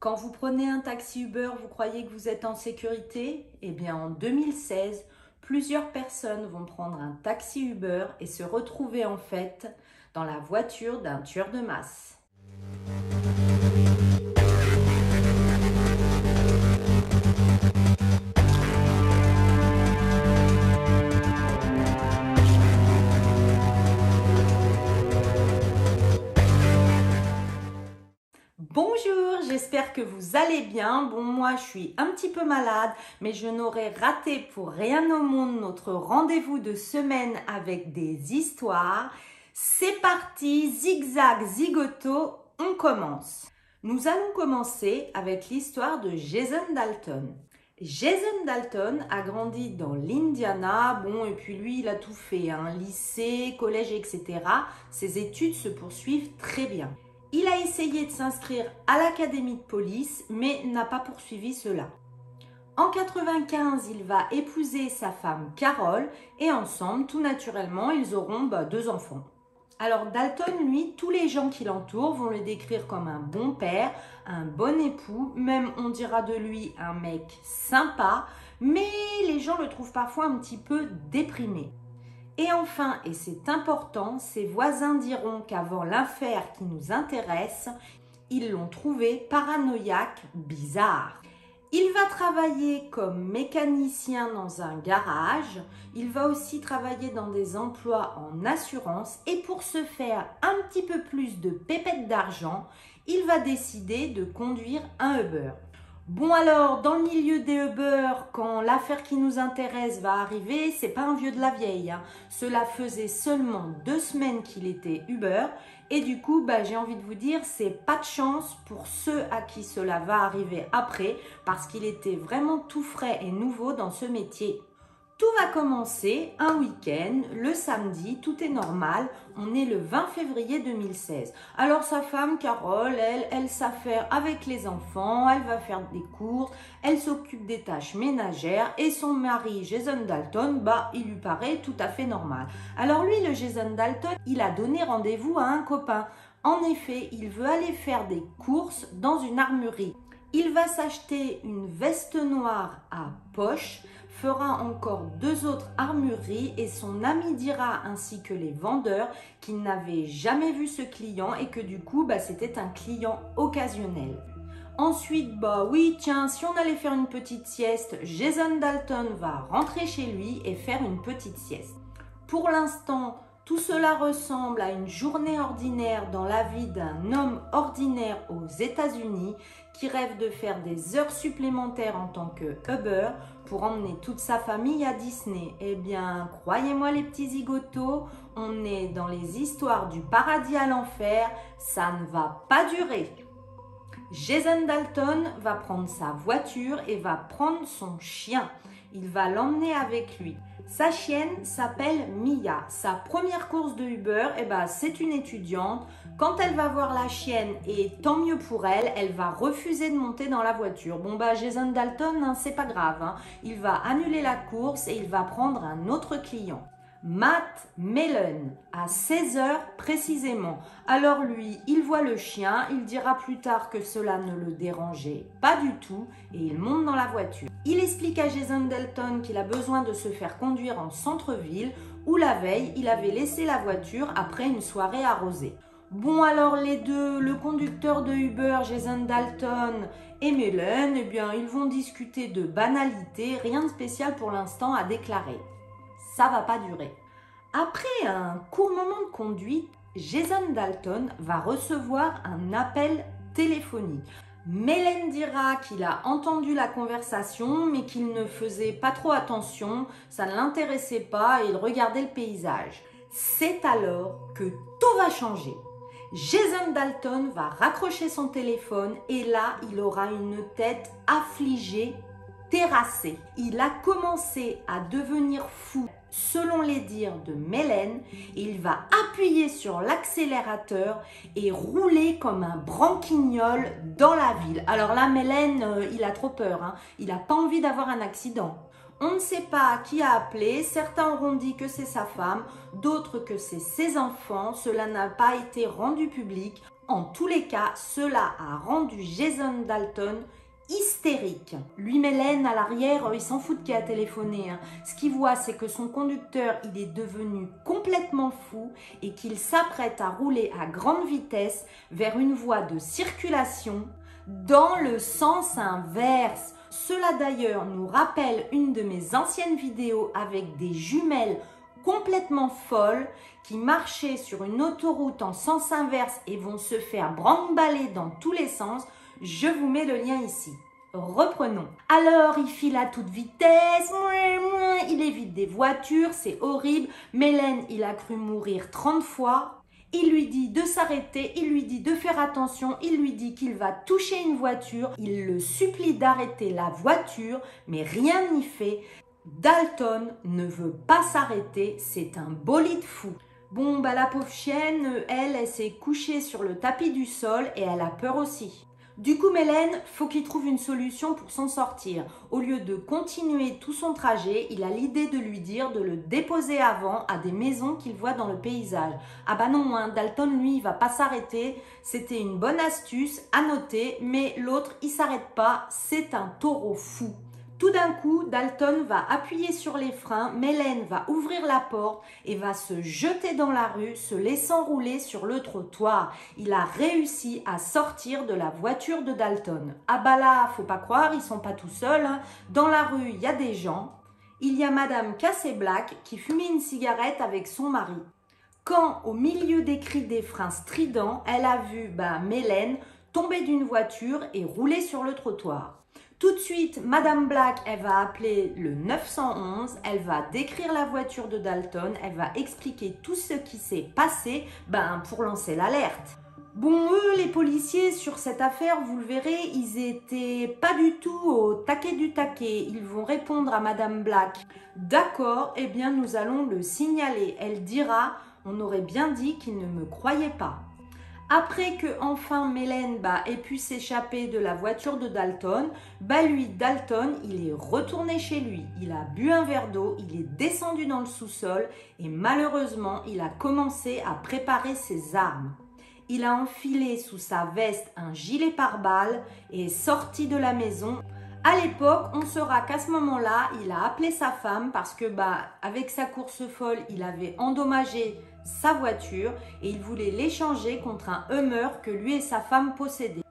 Quand vous prenez un taxi Uber, vous croyez que vous êtes en sécurité? Eh bien, en 2016, plusieurs personnes vont prendre un taxi Uber et se retrouver en fait dans la voiture d'un tueur de masse. Bonjour, j'espère que vous allez bien. Bon, moi je suis un petit peu malade, mais je n'aurais raté pour rien au monde notre rendez-vous de semaine avec des histoires. C'est parti, zigzag, zigoto, on commence. Nous allons commencer avec l'histoire de Jason Dalton. Jason Dalton a grandi dans l'Indiana, bon, et puis lui, il a tout fait, hein, lycée, collège, etc. Ses études se poursuivent très bien. Il a essayé de s'inscrire à l'académie de police, mais n'a pas poursuivi cela. En 95, il va épouser sa femme Carole et ensemble, tout naturellement, ils auront bah, deux enfants. Alors Dalton, lui, tous les gens qui l'entourent vont le décrire comme un bon père, un bon époux, même on dira de lui un mec sympa, mais les gens le trouvent parfois un petit peu déprimé. Et enfin, et c'est important, ses voisins diront qu'avant l'affaire qui nous intéresse, ils l'ont trouvé paranoïaque, bizarre. Il va travailler comme mécanicien dans un garage, il va aussi travailler dans des emplois en assurance et pour se faire un petit peu plus de pépettes d'argent, il va décider de conduire un Uber. Bon alors, dans le milieu des Uber, quand l'affaire qui nous intéresse va arriver, c'est pas un vieux de la vieille. Hein. Cela faisait seulement deux semaines qu'il était Uber. Et du coup, bah, j'ai envie de vous dire, c'est pas de chance pour ceux à qui cela va arriver après, parce qu'il était vraiment tout frais et nouveau dans ce métier. Tout va commencer un week-end, le samedi, tout est normal. On est le 20 février 2016. Alors sa femme, Carole, elle, elle s'affaire avec les enfants, elle va faire des courses, elle s'occupe des tâches ménagères et son mari, Jason Dalton, bah, il lui paraît tout à fait normal. Alors lui, le Jason Dalton, il a donné rendez-vous à un copain. En effet, il veut aller faire des courses dans une armurerie. Il va s'acheter une veste noire à poche fera encore deux autres armureries et son ami dira ainsi que les vendeurs qu'il n'avait jamais vu ce client et que du coup bah, c'était un client occasionnel. Ensuite, bah oui, tiens, si on allait faire une petite sieste, Jason Dalton va rentrer chez lui et faire une petite sieste. Pour l'instant, tout cela ressemble à une journée ordinaire dans la vie d'un homme ordinaire aux États-Unis qui rêve de faire des heures supplémentaires en tant que Uber pour emmener toute sa famille à Disney. Eh bien, croyez-moi les petits zigotos, on est dans les histoires du paradis à l'enfer, ça ne va pas durer. Jason Dalton va prendre sa voiture et va prendre son chien. Il va l'emmener avec lui. Sa chienne s'appelle Mia. Sa première course de Uber, eh ben, c'est une étudiante. Quand elle va voir la chienne, et tant mieux pour elle, elle va refuser de monter dans la voiture. Bon bah Jason Dalton, hein, c'est pas grave. Hein. Il va annuler la course et il va prendre un autre client. Matt Mellon, à 16 heures précisément. Alors lui, il voit le chien, il dira plus tard que cela ne le dérangeait pas du tout et il monte dans la voiture. Il explique à Jason Dalton qu'il a besoin de se faire conduire en centre-ville où la veille, il avait laissé la voiture après une soirée arrosée. Bon alors les deux, le conducteur de Uber, Jason Dalton et Mellon, eh bien ils vont discuter de banalités, rien de spécial pour l'instant à déclarer ça va pas durer. Après un court moment de conduite, Jason Dalton va recevoir un appel téléphonique. Mélène dira qu'il a entendu la conversation mais qu'il ne faisait pas trop attention, ça ne l'intéressait pas et il regardait le paysage. C'est alors que tout va changer. Jason Dalton va raccrocher son téléphone et là il aura une tête affligée, terrassée. Il a commencé à devenir fou selon les dires de Mélène, il va appuyer sur l'accélérateur et rouler comme un branquignol dans la ville. Alors là, Mélène, euh, il a trop peur. Hein. Il n'a pas envie d'avoir un accident. On ne sait pas qui a appelé. Certains auront dit que c'est sa femme, d'autres que c'est ses enfants. Cela n'a pas été rendu public. En tous les cas, cela a rendu Jason Dalton hystérique. Lui, Mélène, à l'arrière, il s'en fout qui a téléphoné. Hein. Ce qu'il voit, c'est que son conducteur, il est devenu complètement fou et qu'il s'apprête à rouler à grande vitesse vers une voie de circulation dans le sens inverse. Cela d'ailleurs nous rappelle une de mes anciennes vidéos avec des jumelles complètement folles qui marchaient sur une autoroute en sens inverse et vont se faire branle-baller dans tous les sens. Je vous mets le lien ici. Reprenons. Alors, il file à toute vitesse, il évite des voitures, c'est horrible. Mélène, il a cru mourir 30 fois. Il lui dit de s'arrêter, il lui dit de faire attention, il lui dit qu'il va toucher une voiture, il le supplie d'arrêter la voiture, mais rien n'y fait. Dalton ne veut pas s'arrêter, c'est un bolide fou. Bon, bah la pauvre chienne, elle, elle s'est couchée sur le tapis du sol et elle a peur aussi. Du coup, Mélène, faut qu'il trouve une solution pour s'en sortir. Au lieu de continuer tout son trajet, il a l'idée de lui dire de le déposer avant à des maisons qu'il voit dans le paysage. Ah bah non, hein, Dalton, lui, il va pas s'arrêter. C'était une bonne astuce à noter, mais l'autre, il s'arrête pas. C'est un taureau fou. Tout d'un coup, Dalton va appuyer sur les freins, Mélène va ouvrir la porte et va se jeter dans la rue, se laissant rouler sur le trottoir. Il a réussi à sortir de la voiture de Dalton. Ah bah là, faut pas croire, ils sont pas tout seuls. Hein. Dans la rue, il y a des gens. Il y a Madame Cassé Black qui fumait une cigarette avec son mari. Quand, au milieu des cris des freins stridents, elle a vu bah, Mélène tomber d'une voiture et rouler sur le trottoir. Tout de suite, Madame Black, elle va appeler le 911, elle va décrire la voiture de Dalton, elle va expliquer tout ce qui s'est passé ben, pour lancer l'alerte. Bon, eux, les policiers, sur cette affaire, vous le verrez, ils étaient pas du tout au taquet du taquet. Ils vont répondre à Madame Black. D'accord, eh bien, nous allons le signaler. Elle dira, on aurait bien dit qu'il ne me croyait pas. Après que enfin Mélène bah, ait pu s'échapper de la voiture de Dalton, bah lui, Dalton, il est retourné chez lui. Il a bu un verre d'eau, il est descendu dans le sous-sol et malheureusement, il a commencé à préparer ses armes. Il a enfilé sous sa veste un gilet pare-balles et est sorti de la maison. À l'époque, on saura qu'à ce moment-là, il a appelé sa femme parce que bah avec sa course folle, il avait endommagé sa voiture et il voulait l'échanger contre un Hummer que lui et sa femme possédaient.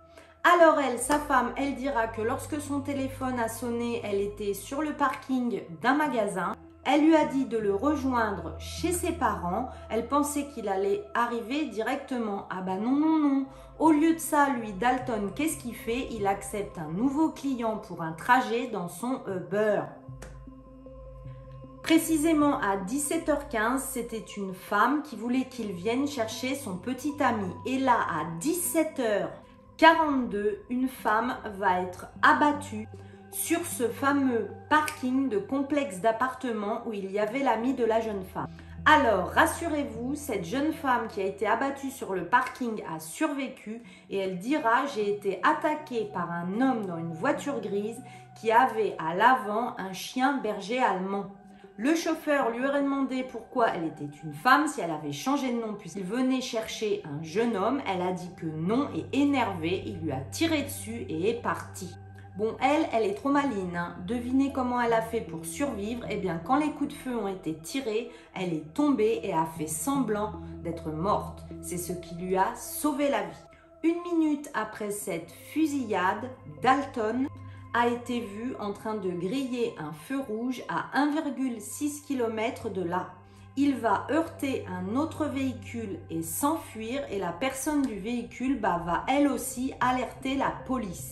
Alors elle, sa femme, elle dira que lorsque son téléphone a sonné, elle était sur le parking d'un magasin. Elle lui a dit de le rejoindre chez ses parents. Elle pensait qu'il allait arriver directement. Ah bah non, non, non. Au lieu de ça, lui, Dalton, qu'est-ce qu'il fait? Il accepte un nouveau client pour un trajet dans son Uber. Précisément à 17h15, c'était une femme qui voulait qu'il vienne chercher son petit ami. Et là, à 17h42, une femme va être abattue sur ce fameux parking de complexe d'appartements où il y avait l'ami de la jeune femme. Alors, rassurez-vous, cette jeune femme qui a été abattue sur le parking a survécu et elle dira j'ai été attaquée par un homme dans une voiture grise qui avait à l'avant un chien berger allemand. Le chauffeur lui aurait demandé pourquoi elle était une femme, si elle avait changé de nom puisqu'il venait chercher un jeune homme. Elle a dit que non et énervée, il lui a tiré dessus et est parti. Bon, elle, elle est trop maline. Hein. Devinez comment elle a fait pour survivre. Eh bien, quand les coups de feu ont été tirés, elle est tombée et a fait semblant d'être morte. C'est ce qui lui a sauvé la vie. Une minute après cette fusillade, Dalton a été vu en train de griller un feu rouge à 1,6 km de là. Il va heurter un autre véhicule et s'enfuir et la personne du véhicule bah, va elle aussi alerter la police.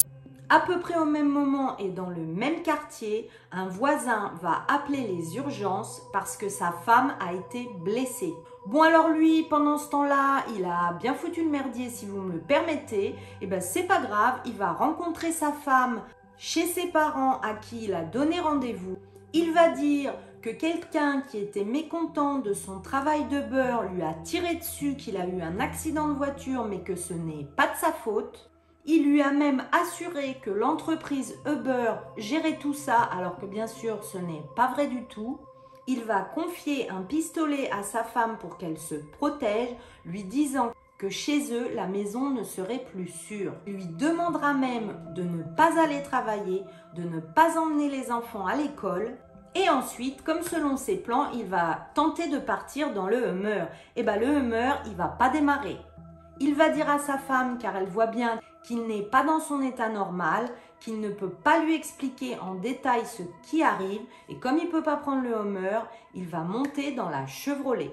À peu près au même moment et dans le même quartier, un voisin va appeler les urgences parce que sa femme a été blessée. Bon alors lui, pendant ce temps-là, il a bien foutu le merdier si vous me le permettez. Et eh ben c'est pas grave, il va rencontrer sa femme chez ses parents à qui il a donné rendez-vous, il va dire que quelqu'un qui était mécontent de son travail de beurre lui a tiré dessus, qu'il a eu un accident de voiture mais que ce n'est pas de sa faute. Il lui a même assuré que l'entreprise Uber gérait tout ça alors que bien sûr ce n'est pas vrai du tout. Il va confier un pistolet à sa femme pour qu'elle se protège, lui disant que chez eux, la maison ne serait plus sûre. Il lui demandera même de ne pas aller travailler, de ne pas emmener les enfants à l'école. Et ensuite, comme selon ses plans, il va tenter de partir dans le Hummer. Et eh bien le Hummer, il va pas démarrer. Il va dire à sa femme, car elle voit bien qu'il n'est pas dans son état normal, qu'il ne peut pas lui expliquer en détail ce qui arrive, et comme il ne peut pas prendre le Hummer, il va monter dans la Chevrolet.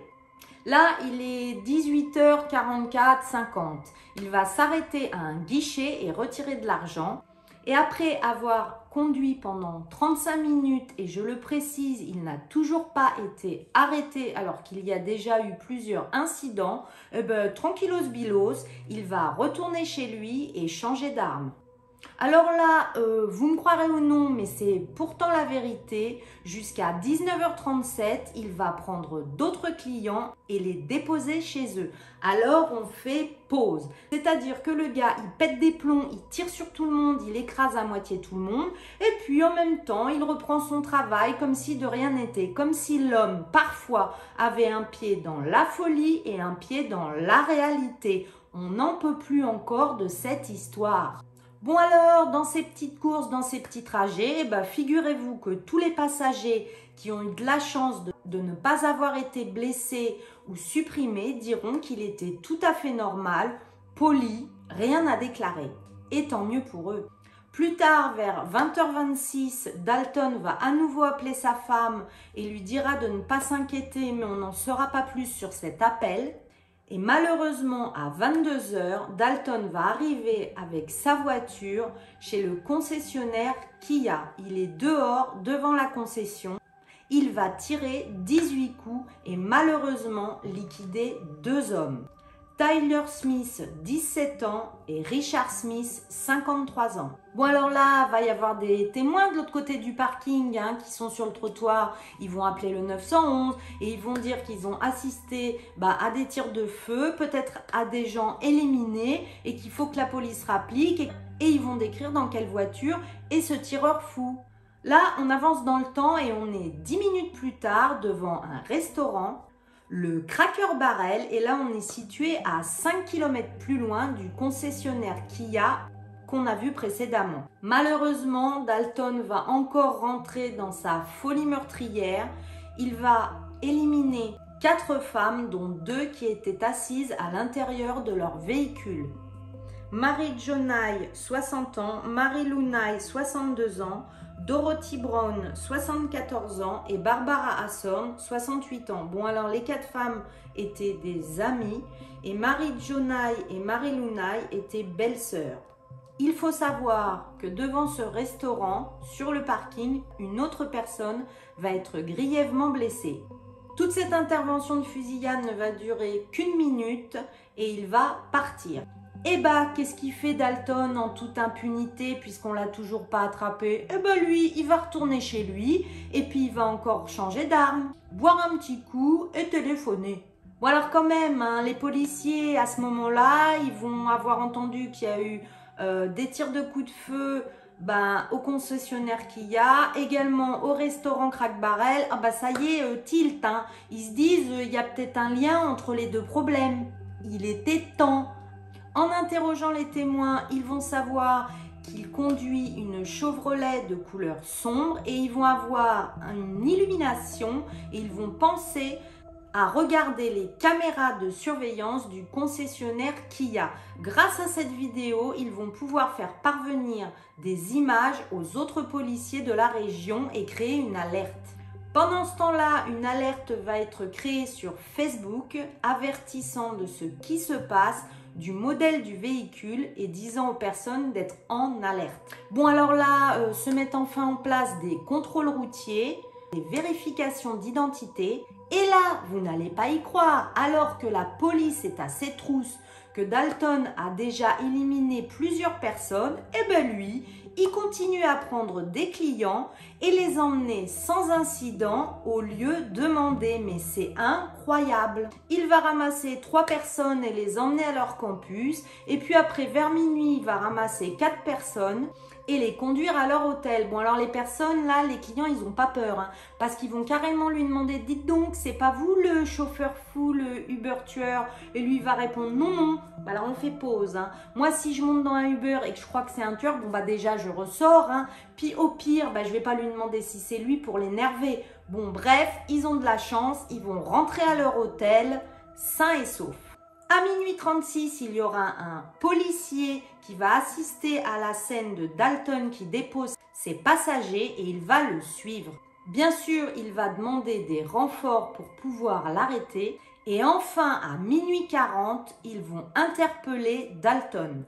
Là, il est 18h44, 50. Il va s'arrêter à un guichet et retirer de l'argent. Et après avoir conduit pendant 35 minutes, et je le précise, il n'a toujours pas été arrêté alors qu'il y a déjà eu plusieurs incidents, eh ben, tranquillos bilos, il va retourner chez lui et changer d'arme. Alors là, euh, vous me croirez ou non, mais c'est pourtant la vérité. Jusqu'à 19h37, il va prendre d'autres clients et les déposer chez eux. Alors on fait pause. C'est-à-dire que le gars, il pète des plombs, il tire sur tout le monde, il écrase à moitié tout le monde. Et puis en même temps, il reprend son travail comme si de rien n'était. Comme si l'homme, parfois, avait un pied dans la folie et un pied dans la réalité. On n'en peut plus encore de cette histoire. Bon alors, dans ces petites courses, dans ces petits trajets, bah, figurez-vous que tous les passagers qui ont eu de la chance de, de ne pas avoir été blessés ou supprimés diront qu'il était tout à fait normal, poli, rien à déclarer. Et tant mieux pour eux. Plus tard, vers 20h26, Dalton va à nouveau appeler sa femme et lui dira de ne pas s'inquiéter, mais on n'en saura pas plus sur cet appel. Et malheureusement, à 22h, Dalton va arriver avec sa voiture chez le concessionnaire Kia. Il est dehors, devant la concession. Il va tirer 18 coups et malheureusement liquider deux hommes. Tyler Smith, 17 ans, et Richard Smith, 53 ans. Bon alors là, va y avoir des témoins de l'autre côté du parking hein, qui sont sur le trottoir. Ils vont appeler le 911 et ils vont dire qu'ils ont assisté bah, à des tirs de feu, peut-être à des gens éliminés et qu'il faut que la police rapplique. Et, et ils vont décrire dans quelle voiture est ce tireur fou. Là, on avance dans le temps et on est 10 minutes plus tard devant un restaurant le Cracker Barrel. Et là, on est situé à 5 km plus loin du concessionnaire Kia qu'on a vu précédemment. Malheureusement, Dalton va encore rentrer dans sa folie meurtrière. Il va éliminer quatre femmes, dont deux qui étaient assises à l'intérieur de leur véhicule. Marie Jonai, 60 ans, Marie Lunai, 62 ans, Dorothy Brown, 74 ans, et Barbara Hasson, 68 ans. Bon, alors les quatre femmes étaient des amies, et Marie Jonai et Marie Lunai étaient belles-sœurs. Il faut savoir que devant ce restaurant, sur le parking, une autre personne va être grièvement blessée. Toute cette intervention de fusillade ne va durer qu'une minute et il va partir. Eh bah, qu'est-ce qu'il fait Dalton en toute impunité puisqu'on l'a toujours pas attrapé? Eh bah lui, il va retourner chez lui et puis il va encore changer d'arme, boire un petit coup et téléphoner. Bon alors quand même, hein, les policiers à ce moment-là, ils vont avoir entendu qu'il y a eu euh, des tirs de coups de feu ben, au concessionnaire qu'il y a, également au restaurant Crack Barrel. Ah bah ça y est, euh, tilt, hein. ils se disent il y a peut-être un lien entre les deux problèmes. Il était temps. En interrogeant les témoins, ils vont savoir qu'il conduit une Chevrolet de couleur sombre et ils vont avoir une illumination et ils vont penser à regarder les caméras de surveillance du concessionnaire Kia. Grâce à cette vidéo, ils vont pouvoir faire parvenir des images aux autres policiers de la région et créer une alerte. Pendant ce temps-là, une alerte va être créée sur Facebook avertissant de ce qui se passe du modèle du véhicule et disant aux personnes d'être en alerte. Bon alors là, euh, se mettent enfin en place des contrôles routiers, des vérifications d'identité. Et là, vous n'allez pas y croire, alors que la police est à ses trousses, que Dalton a déjà éliminé plusieurs personnes, et eh ben lui, il continue à prendre des clients et les emmener sans incident au lieu demandé. Mais c'est incroyable. Il va ramasser trois personnes et les emmener à leur campus. Et puis après, vers minuit, il va ramasser quatre personnes et les conduire à leur hôtel. Bon, alors les personnes, là, les clients, ils n'ont pas peur, hein, parce qu'ils vont carrément lui demander, dites donc, c'est pas vous le chauffeur fou, le Uber tueur? Et lui, va répondre, non, non. Bah, alors on fait pause. Hein. Moi, si je monte dans un Uber et que je crois que c'est un tueur, bon, bah déjà, je ressors. Hein. Puis au pire, bah, je vais pas lui demander si c'est lui pour l'énerver. Bon, bref, ils ont de la chance, ils vont rentrer à leur hôtel, sains et saufs. À minuit 36, il y aura un policier qui va assister à la scène de Dalton qui dépose ses passagers et il va le suivre. Bien sûr, il va demander des renforts pour pouvoir l'arrêter. Et enfin, à minuit 40, ils vont interpeller Dalton.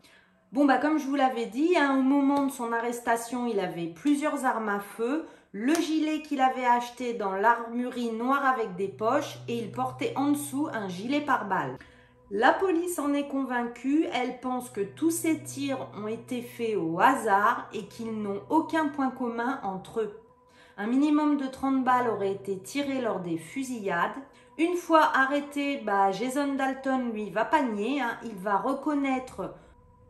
Bon, bah, comme je vous l'avais dit, hein, au moment de son arrestation, il avait plusieurs armes à feu, le gilet qu'il avait acheté dans l'armurerie noire avec des poches et il portait en dessous un gilet pare-balles. La police en est convaincue, elle pense que tous ces tirs ont été faits au hasard et qu'ils n'ont aucun point commun entre eux. Un minimum de 30 balles aurait été tiré lors des fusillades. Une fois arrêté, bah, Jason Dalton, lui, va pas nier, hein. il va reconnaître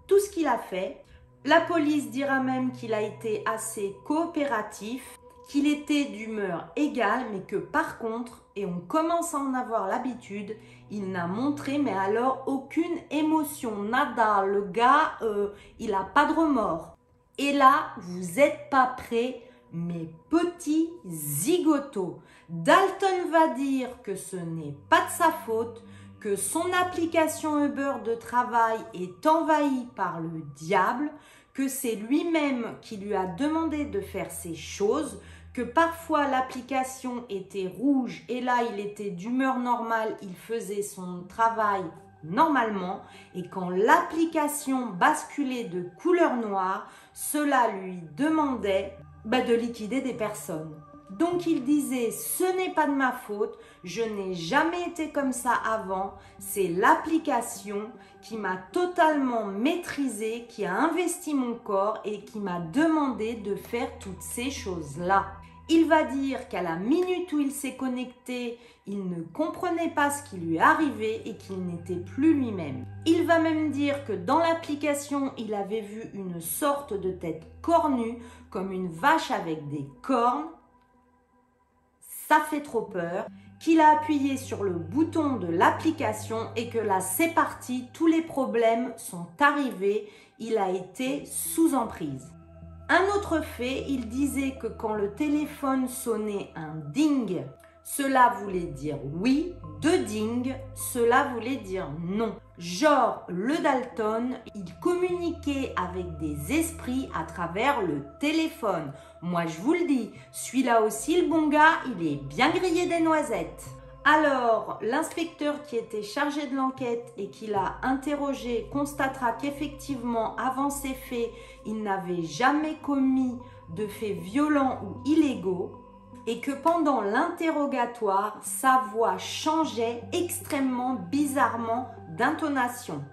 tout ce qu'il a fait. La police dira même qu'il a été assez coopératif, qu'il était d'humeur égale, mais que par contre, et on commence à en avoir l'habitude, il n'a montré, mais alors aucune émotion, nada. Le gars, euh, il n'a pas de remords. Et là, vous n'êtes pas prêts, mes petits zigotos. Dalton va dire que ce n'est pas de sa faute, que son application Uber de travail est envahie par le diable, que c'est lui-même qui lui a demandé de faire ces choses, que parfois l'application était rouge et là il était d'humeur normale, il faisait son travail normalement et quand l'application basculait de couleur noire, cela lui demandait bah, de liquider des personnes. Donc il disait, ce n'est pas de ma faute, je n'ai jamais été comme ça avant, c'est l'application qui m'a totalement maîtrisé, qui a investi mon corps et qui m'a demandé de faire toutes ces choses-là. Il va dire qu'à la minute où il s'est connecté, il ne comprenait pas ce qui lui arrivait et qu'il n'était plus lui-même. Il va même dire que dans l'application, il avait vu une sorte de tête cornue, comme une vache avec des cornes. Ça fait trop peur. Qu'il a appuyé sur le bouton de l'application et que là c'est parti, tous les problèmes sont arrivés, il a été sous emprise. Un autre fait, il disait que quand le téléphone sonnait un ding, cela voulait dire oui, deux ding, cela voulait dire non. Genre, le Dalton, il communiquait avec des esprits à travers le téléphone. Moi, je vous le dis, celui-là aussi, le bon gars, il est bien grillé des noisettes. Alors, l'inspecteur qui était chargé de l'enquête et qui l'a interrogé constatera qu'effectivement, avant ces faits, il n'avait jamais commis de faits violents ou illégaux et que pendant l'interrogatoire, sa voix changeait extrêmement bizarrement d'intonation.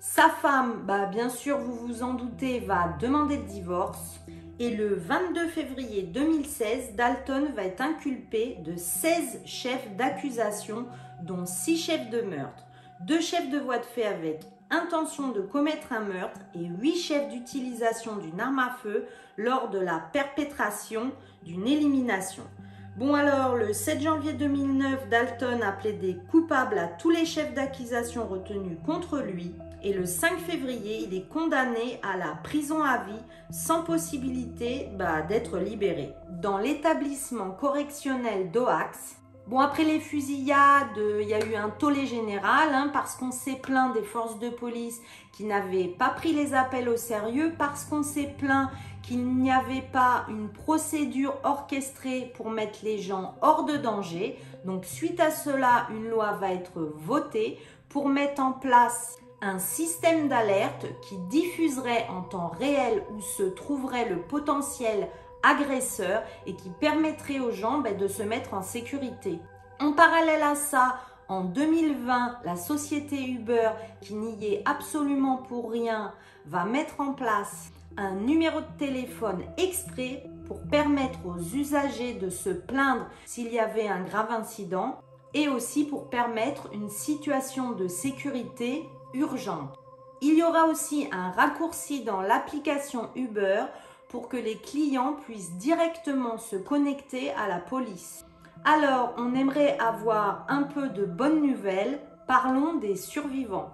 Sa femme, bah bien sûr, vous vous en doutez, va demander le divorce. Et le 22 février 2016, Dalton va être inculpé de 16 chefs d'accusation, dont 6 chefs de meurtre, 2 chefs de voie de fait avec intention de commettre un meurtre et 8 chefs d'utilisation d'une arme à feu lors de la perpétration d'une élimination. Bon alors, le 7 janvier 2009, Dalton a plaidé coupable à tous les chefs d'accusation retenus contre lui et le 5 février, il est condamné à la prison à vie sans possibilité bah, d'être libéré. Dans l'établissement correctionnel d'Oax, Bon, après les fusillades, il y a eu un tollé général hein, parce qu'on s'est plaint des forces de police qui n'avaient pas pris les appels au sérieux, parce qu'on s'est plaint qu'il n'y avait pas une procédure orchestrée pour mettre les gens hors de danger. Donc, suite à cela, une loi va être votée pour mettre en place un système d'alerte qui diffuserait en temps réel où se trouverait le potentiel agresseur et qui permettrait aux gens ben, de se mettre en sécurité. En parallèle à ça, en 2020, la société Uber, qui n'y est absolument pour rien, va mettre en place un numéro de téléphone exprès pour permettre aux usagers de se plaindre s'il y avait un grave incident et aussi pour permettre une situation de sécurité urgente. Il y aura aussi un raccourci dans l'application Uber pour que les clients puissent directement se connecter à la police. Alors, on aimerait avoir un peu de bonnes nouvelles. Parlons des survivants.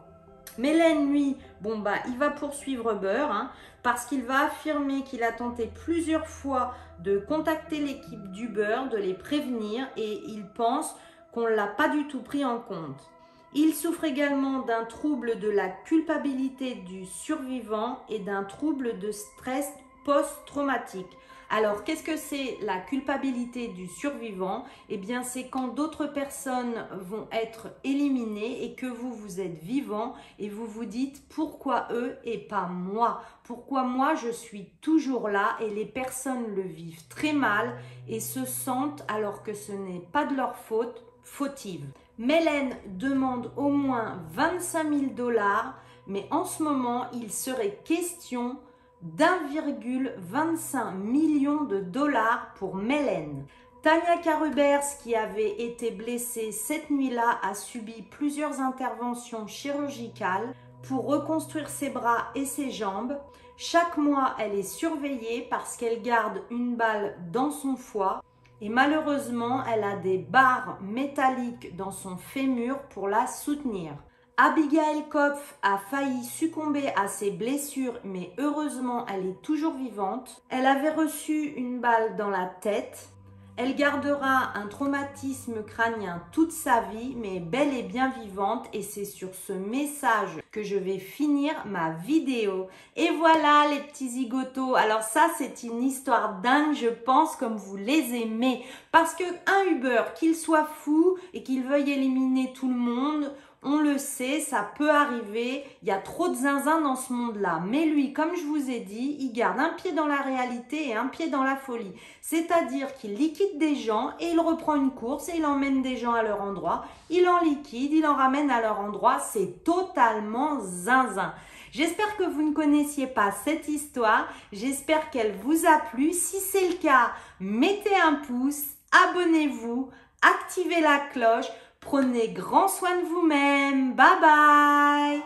Mélène, lui, bon bah, il va poursuivre Uber hein, parce qu'il va affirmer qu'il a tenté plusieurs fois de contacter l'équipe d'Uber, de les prévenir et il pense qu'on ne l'a pas du tout pris en compte. Il souffre également d'un trouble de la culpabilité du survivant et d'un trouble de stress post-traumatique. Alors, qu'est-ce que c'est la culpabilité du survivant? Eh bien, c'est quand d'autres personnes vont être éliminées et que vous, vous êtes vivant et vous vous dites pourquoi eux et pas moi? Pourquoi moi, je suis toujours là et les personnes le vivent très mal et se sentent, alors que ce n'est pas de leur faute, fautive. Mélène demande au moins 25 000 dollars, mais en ce moment, il serait question d'1,25 million de dollars pour Mélène. Tania Carubers, qui avait été blessée cette nuit-là, a subi plusieurs interventions chirurgicales pour reconstruire ses bras et ses jambes. Chaque mois, elle est surveillée parce qu'elle garde une balle dans son foie et malheureusement, elle a des barres métalliques dans son fémur pour la soutenir. Abigail Kopf a failli succomber à ses blessures, mais heureusement, elle est toujours vivante. Elle avait reçu une balle dans la tête. Elle gardera un traumatisme crânien toute sa vie, mais belle et bien vivante. Et c'est sur ce message que je vais finir ma vidéo. Et voilà les petits zigotos. Alors ça, c'est une histoire dingue, je pense, comme vous les aimez. Parce que un Uber, qu'il soit fou et qu'il veuille éliminer tout le monde, on le sait, ça peut arriver. Il y a trop de zinzin dans ce monde-là. Mais lui, comme je vous ai dit, il garde un pied dans la réalité et un pied dans la folie. C'est-à-dire qu'il liquide des gens et il reprend une course et il emmène des gens à leur endroit. Il en liquide, il en ramène à leur endroit. C'est totalement zinzin. J'espère que vous ne connaissiez pas cette histoire. J'espère qu'elle vous a plu. Si c'est le cas, mettez un pouce, abonnez-vous, activez la cloche Prenez grand soin de vous-même. Bye bye